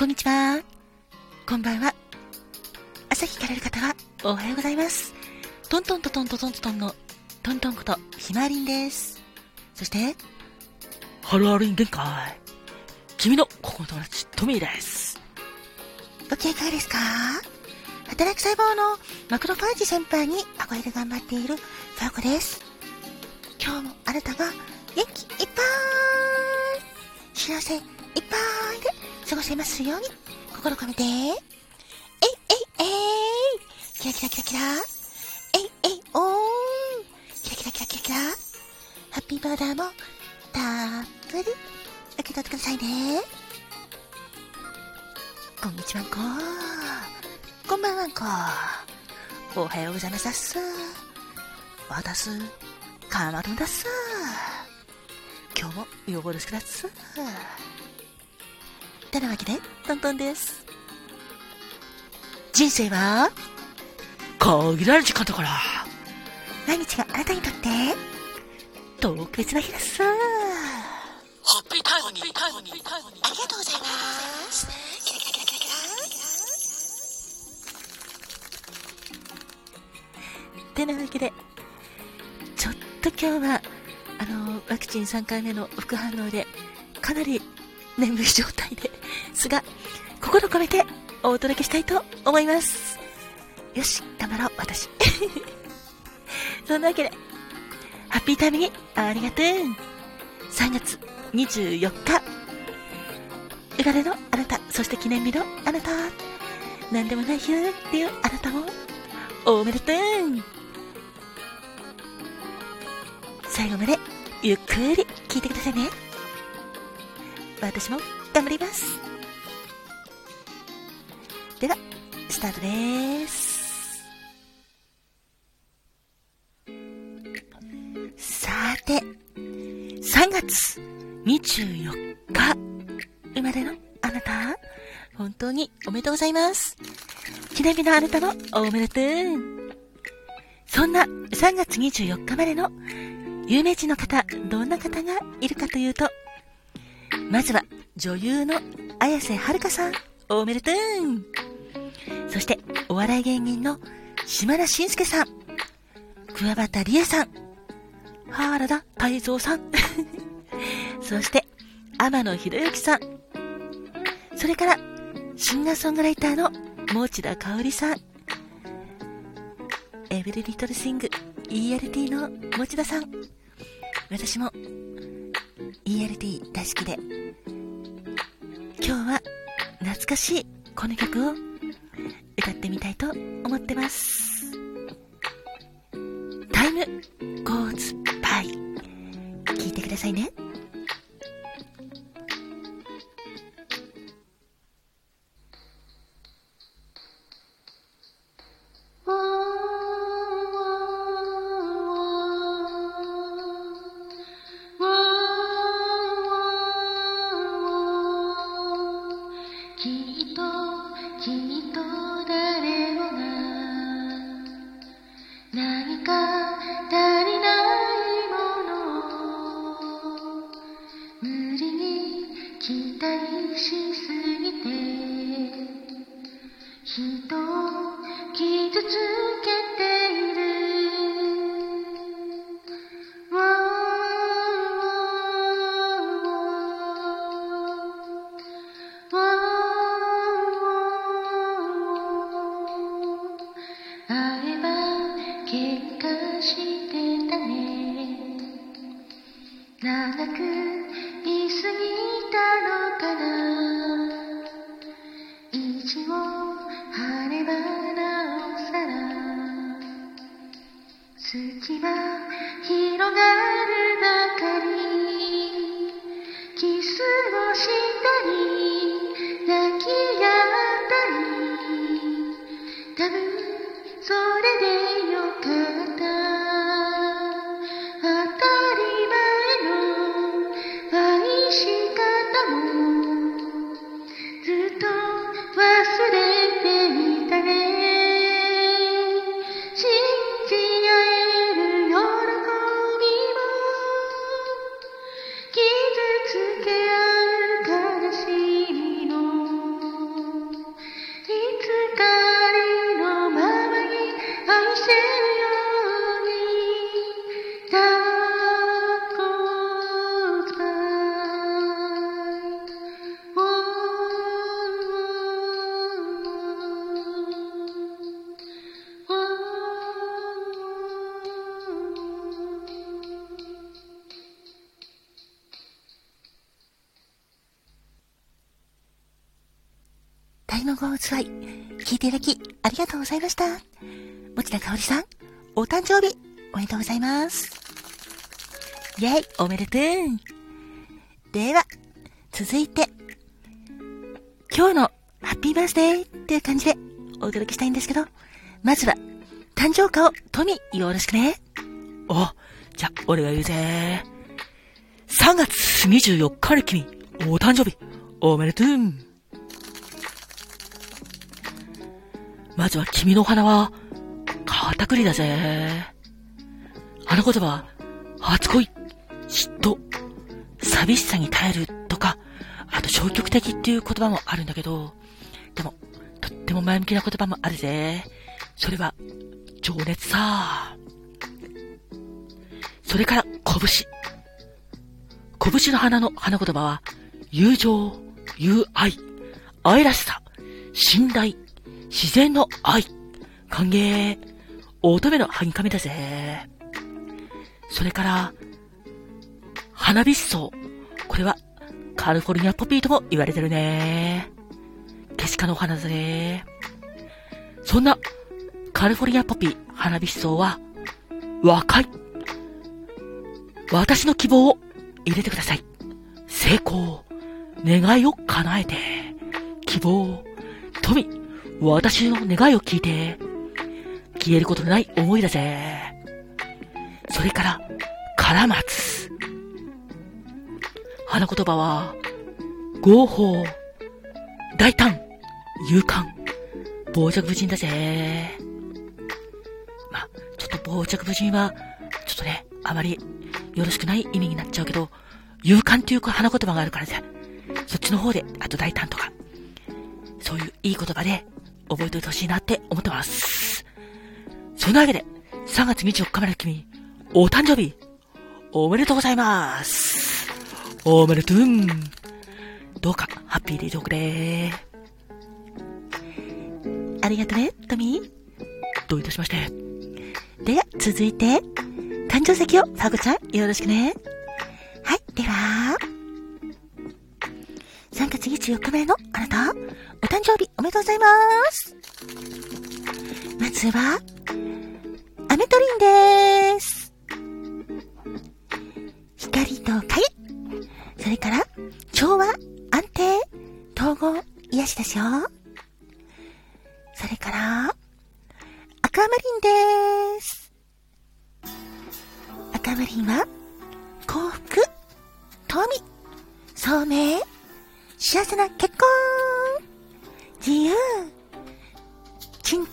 こんにちは。こんばんは。朝日からる方は、おはようございます。トントントントントントントンの、トントンこと、ひまわりんです。そして、ハローリン限界。君の心の友達、トミーです。ご機嫌いかがですか？働く細胞のマクロファージ先輩に憧れで頑張っているファーコです。今日もあなたが元気いっぱい幸せいっぱいで過ごせますように心込めて、えいえいえいキラキラキラキラえいえいおーキラキラキラキラキラハッピーバーダーもたっぷり受け取ってくださいね。こんにちはんここんばんはんこおはようございますだっす。わたす、かまどんだっす。今日もよろしくだっす。てなわけで、トントンです。人生は、限られる時間だから、毎日があなたにとって、特別な日です。ハッピータイムに。ありがとうございます。キラキラキラキラキラ。てなわけで、ちょっと今日は、あの、ワクチン3回目の副反応で、かなり眠い状態ですが、心込めてお届けしたいと思います。よし、頑張ろう、私。そんなわけで、ハッピータイムにありがとう。3月24日、生まれのあなた、そして記念日のあなた、なんでもないよっていうあなたも、おめでとう最後までゆっくり聞いてくださいね。私も頑張ります。では、スタートです。さて、3月24日、生まれのあなた、本当におめでとうございます。記念日のあなたもおめでとう。そんな3月24日までの有名人の方、どんな方がいるかというと、まずは女優の綾瀬はるかさん、おめでとう。そしてお笑い芸人の島田紳介さん、桑畑理恵さん、原田泰造さん、そして天野博之さん、それからシンガーソングライターの持田香織さん、エブリリトルシング ELT の持田さん、私も ELT 大好きで、今日は懐かしいこの曲を歌ってみたいと思ってます。タイムゴーズバイ聞いてくださいね。期待しすぎて人を傷つけている会えば喧嘩してたね。長く広がる愛のごつわい、聞いていただき、ありがとうございました。持田香織さん、お誕生日、おめでとうございます。イェイ、おめでとう。では、続いて、今日のハッピーバースデーっていう感じでお届けしたいんですけど、まずは、誕生花をトミよろしくね。お、じゃ、俺が言うぜ。3月24日に君、お誕生日、おめでとう。まずは君の花は、片栗だぜ。花言葉は、初恋、嫉妬、寂しさに耐えるとか、あと消極的っていう言葉もあるんだけど、でも、とっても前向きな言葉もあるぜ。それは、情熱さ。それから、拳。拳の花の花言葉は、友情、友愛、愛らしさ、信頼、自然の愛、歓迎、乙女のはぎかみだぜ。それから、花火草。これは、カリフォルニアポピーとも言われてるね。ケシカの花だぜ。そんな、カリフォルニアポピー、花火草は、若い。私の希望を入れてください。成功、願いを叶えて、希望、富、私の願いを聞いて、消えることのない思いだぜ。それから、カラマツ。花言葉は、合法、大胆、勇敢、傍若無人だぜ。ま、ちょっと傍若無人は、ちょっとね、あまりよろしくない意味になっちゃうけど、勇敢っていう花言葉があるからさ、そっちの方で、あと大胆とか、そういういい言葉で覚えておいてほしいなって思ってます。そんなわけで、3月24日まで君、お誕生日、おめでとうございます。おめでとう。どうか、ハッピーでいておくれ。ありがとね、トミー。どういたしまして。では、続いて、誕生石を、ファゴちゃん、よろしくね。はい、では、3月24日目のあなた、めでとうございます。まずは、アメトリンです。光と影。それから、調和、安定、統合、癒しですよ。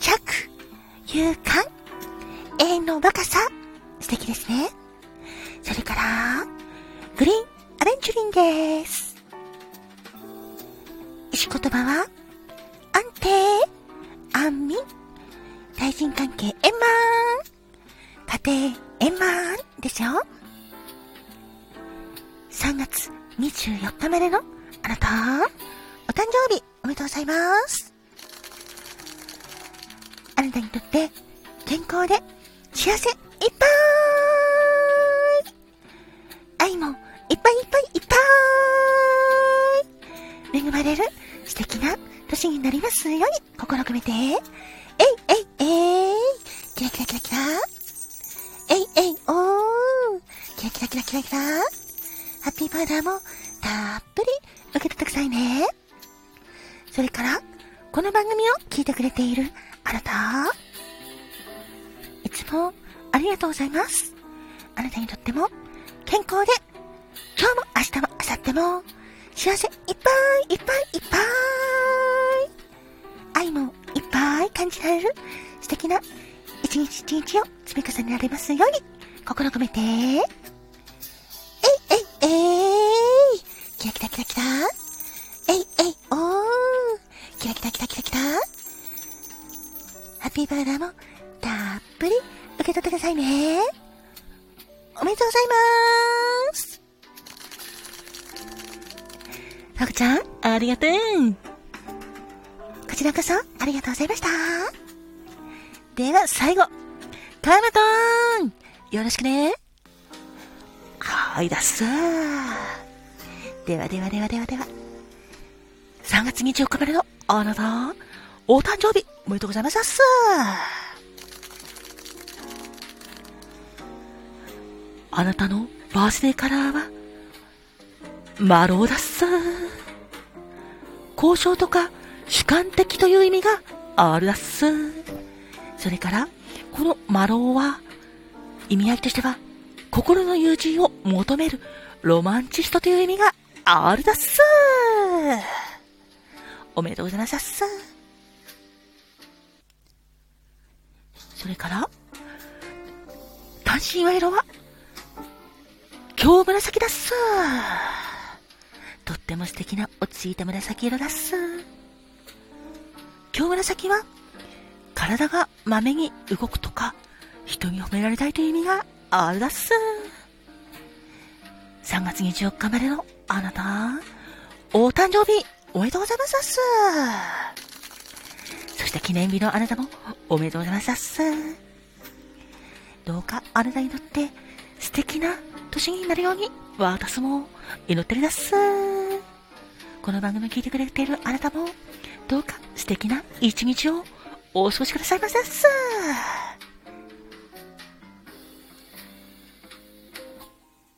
着、勇敢、永遠の若さ、素敵ですね。それから、グリーンアベンチュリンです。石言葉は、安定、安眠、対人関係円満、家庭円満ですよ。3月24日までのあなた、お誕生日おめでとうございます。あなたにとって健康で幸せいっぱい。愛もいっぱいいっぱいいっぱい。恵まれる素敵な年になりますように心を込めて、えいえいえい。キラキラキラキラえいえい。おーキラキラキラキラキラ。ハッピーパウダーもたっぷり受け取ってくださいね。それから、この番組を聞いてくれているあなた、いつもありがとうございます。あなたにとっても健康で、今日も明日も明後日も幸せいっぱいいっぱいいっぱい。愛もいっぱい感じられる素敵な一日一日を積み重ねられますように心込めて、えいえいえい。キラキラキラキラ。えいえいおー。キラキラキラキラキラ。ピーバーダーもたっぷり受け取ってくださいね。おめでとうございます。ファクちゃん、ありがとう。こちらこそ、ありがとうございました。では、最後。カーマトーンよろしくね。はいだっすではではではではでは。3月24日までのあなた、お誕生日、おめでとうございますす。あなたのバースデーカラーは、マローだっす。交渉とか主観的という意味があるだっす。それから、このマローは、意味合いとしては、心の友人を求めるロマンチストという意味があるだっす。おめでとうございます。それから、単身は色は、今日紫だっす。とっても素敵な落ち着いた紫色だっす。今日紫は、体がまめに動くとか、人に褒められたいという意味があるだっす。3月24日までのあなた、お誕生日、おめでとうございますっす。して記念日のあなたも、おめでとうございます。どうかあなたにとって素敵な年になるように、私も祈っております。この番組を聞いてくれているあなたも、どうか素敵な一日をお過ごしくださいませ。